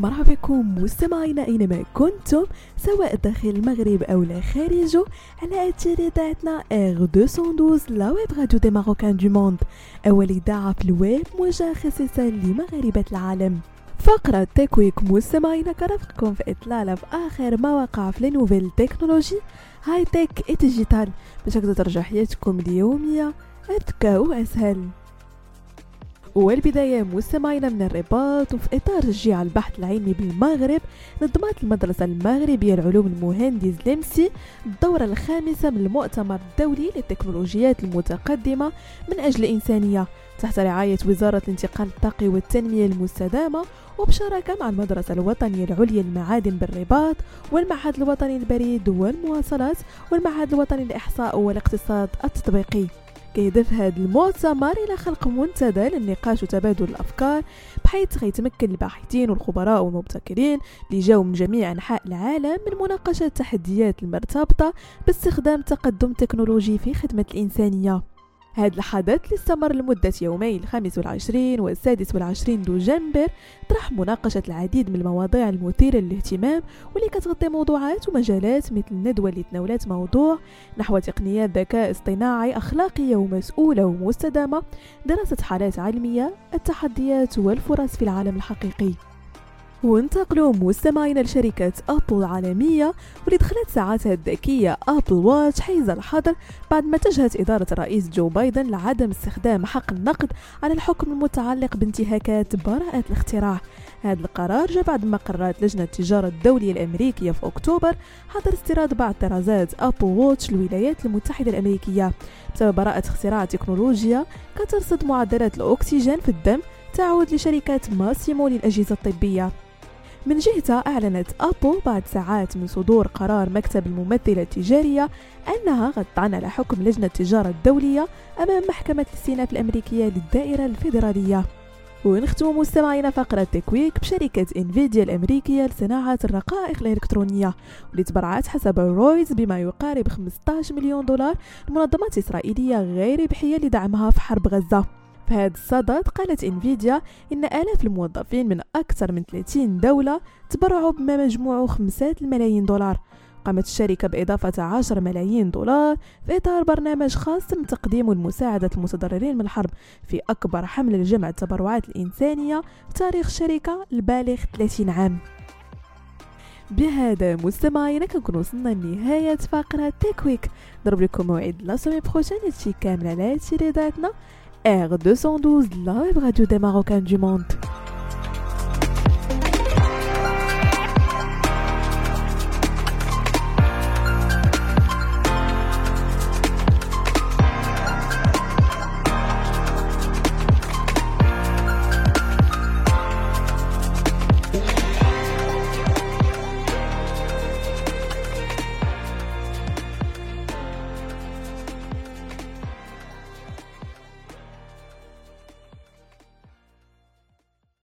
مرحبا بكم مستمعينا أينما كنتم سواء داخل المغرب أو لا خارجه على أثير إذاعتنا R212 la web radio des Marocains du monde أول إذاعة في الويب موجهه خصيصا لمغاربة العالم. فقرة Tech Week مستمعينا كرفقكم في إطلالة في آخر ما وقع في les nouvelles technologies high-tech digital باش ترجع حياتكم اليومية أذكى وأسهل. والبداية مستمعينا من الرباط وفي إطار تشجيع البحث العلمي بالمغرب نظمت المدرسة المغربية لعلوم المهندس لمسي الدورة الخامسة من المؤتمر الدولي للتكنولوجيات المتقدمة من أجل الإنسانية تحت رعاية وزارة الانتقال الطاقي والتنمية المستدامة وبشراكة مع المدرسة الوطنية العليا للمعادن بالرباط والمعهد الوطني للبريد والمواصلات والمعهد الوطني للإحصاء والاقتصاد التطبيقي. كيهدف هذا المؤتمر إلى خلق منتدى للنقاش وتبادل الأفكار بحيث غيتمكن الباحثين والخبراء والمبتكرين اللي جاوا من جميع أنحاء العالم من مناقشة التحديات المرتبطة باستخدام التقدم التكنولوجي في خدمة الإنسانية. هذا الحدث اللي استمر لمدة يومي الخامس والعشرين والسادس والعشرين دجنبر طرح مناقشة العديد من المواضيع المثيرة للاهتمام واللي كتغطي موضوعات ومجالات مثل الندوة اللي تناولت موضوع نحو تقنيات ذكاء اصطناعي أخلاقية ومسؤولة ومستدامة دراسة حالات علمية التحديات والفرص في العالم الحقيقي. وانتقلوا مستمعينا لشركة أبل العالمية واللي دخلت ساعاتها الذكية Apple Watch حيز الحظر بعد ما اتجهت إدارة الرئيس جو بايدن لعدم استخدام حق النقض على الحكم المتعلق بانتهاكات براءة الاختراع. هذا القرار جاء بعد ما قررت لجنة التجارة الدولية الأمريكية في أكتوبر حظر استيراد بعض طرازات Apple Watch للولايات المتحدة الأمريكية. بسبب براءة اختراع تكنولوجيا كترصد معدلات الأكسجين في الدم تعود لشركة ماسيمو للأجهزة الطبية. من جهتها أعلنت أبل بعد ساعات من صدور قرار مكتب الممثلة التجارية أنها غتطعن على حكم لجنة التجارة الدولية أمام محكمة الاستئناف الأمريكية للدائرة الفيدرالية. ونختم مستمعينا فقرة Tech Week بشركة إنفيديا الأمريكية لصناعة الرقائق الإلكترونية واللي تبرعت حسب رويز بما يقارب 15 مليون دولار لمنظمات إسرائيلية غير ربحية لدعمها في حرب غزة. في هذا الصدد قالت انفيديا إن آلاف الموظفين من أكثر من 30 دولة تبرعوا بما مجموعه خمسات الملايين دولار. قامت الشركة بإضافة 10 ملايين دولار في إطار برنامج خاص من تقديم لمساعدة المتضررين من الحرب في أكبر حملة لجمع التبرعات الإنسانية في تاريخ الشركة البالغ 30 عام. بهذا مستمعينا كنكون وصلنا لنهاية فقرة Tech Week نضرب لكم موعد la semaine هادشي كامل على هادشي R212, la web radio des Marocains du monde.